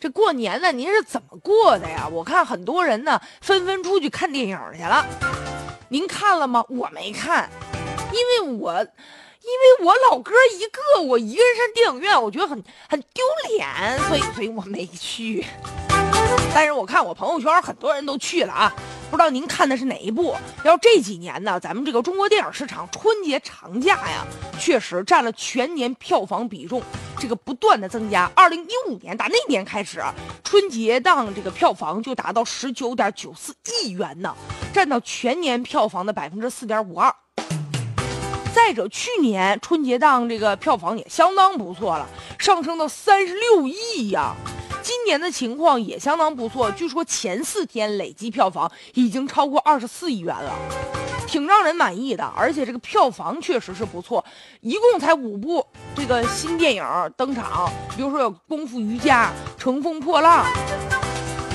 这过年呢，您是怎么过的呀？我看很多人呢纷纷出去看电影去了，您看了吗？我没看，因为我。因为我老哥一个，我一个人上电影院，我觉得很很丢脸，所以所以我没去。但是我看我朋友圈很多人都去了啊，不知道您看的是哪一部？要这几年呢，咱们这个中国电影市场春节长假呀，确实占了全年票房比重，这个不断的增加。二零一五年打那年开始，春节档这个票房就达到十九点九四亿元呢，占到全年票房的百分之四点五二。再者，去年春节档这个票房也相当不错了，上升到三十六亿呀。今年的情况也相当不错，据说前四天累计票房已经超过二十四亿元了，挺让人满意的。而且这个票房确实是不错，一共才五部这个新电影登场，比如说有《功夫瑜伽》《乘风破浪》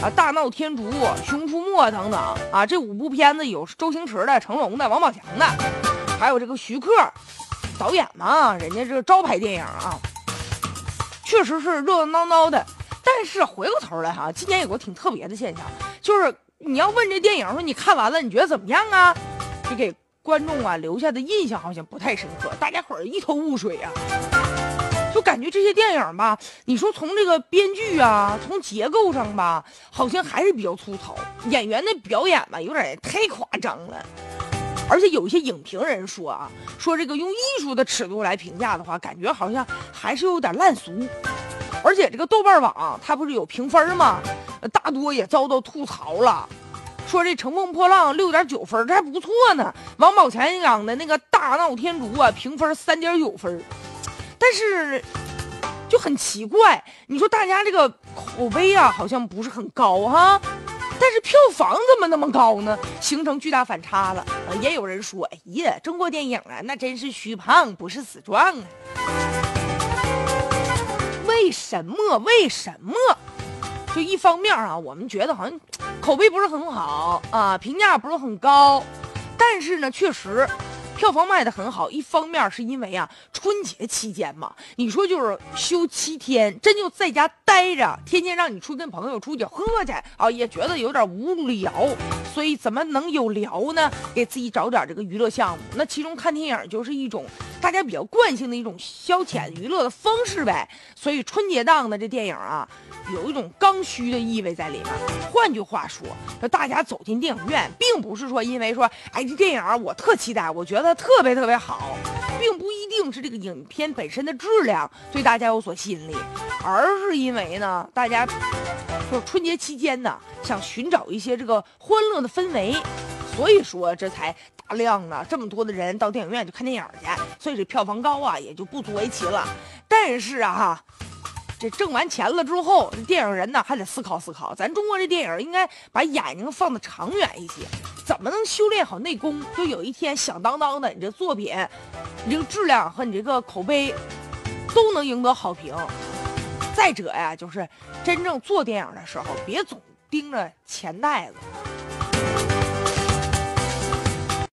啊，《大闹天竺》《熊出没》等等啊。这五部片子有周星驰的、成龙的、王宝强的。还有这个徐克，导演嘛，人家这个招牌电影啊，确实是热热闹闹的。但是回过头来哈，今年有个挺特别的现象，就是你要问这电影说你看完了你觉得怎么样啊？你给观众啊留下的印象好像不太深刻，大家伙儿一头雾水啊，就感觉这些电影吧，你说从这个编剧啊，从结构上吧，好像还是比较粗糙，演员的表演吧，有点太夸张了。而且有一些影评人说啊，说这个用艺术的尺度来评价的话，感觉好像还是有点烂俗。而且这个豆瓣网它不是有评分吗？大多也遭到吐槽了，说这《乘风破浪》六点九分，这还不错呢。王宝强演的那个《大闹天竺》啊，评分三点九分，但是就很奇怪，你说大家这个口碑啊，好像不是很高哈。但是票房怎么那么高呢？形成巨大反差了啊！也有人说：“哎呀，中国电影啊，那真是虚胖不是死壮啊！”为什么？为什么？就一方面啊，我们觉得好像口碑不是很好啊，评价不是很高，但是呢，确实。票房卖的很好，一方面是因为啊春节期间嘛，你说就是休七天，真就在家待着，天天让你出跟朋友出去喝去啊，也觉得有点无聊，所以怎么能有聊呢？给自己找点这个娱乐项目，那其中看电影就是一种大家比较惯性的一种消遣娱乐的方式呗。所以春节档的这电影啊。有一种刚需的意味在里面。换句话说，说大家走进电影院，并不是说因为说，哎，这电影我特期待，我觉得特别特别好，并不一定是这个影片本身的质量对大家有所吸引力，而是因为呢，大家就是春节期间呢，想寻找一些这个欢乐的氛围，所以说这才大量的这么多的人到电影院去看电影去，所以这票房高啊，也就不足为奇了。但是啊，哈。这挣完钱了之后，这电影人呢还得思考思考。咱中国这电影应该把眼睛放的长远一些，怎么能修炼好内功？就有一天响当当的，你这作品，你这个质量和你这个口碑，都能赢得好评。再者呀，就是真正做电影的时候，别总盯着钱袋子。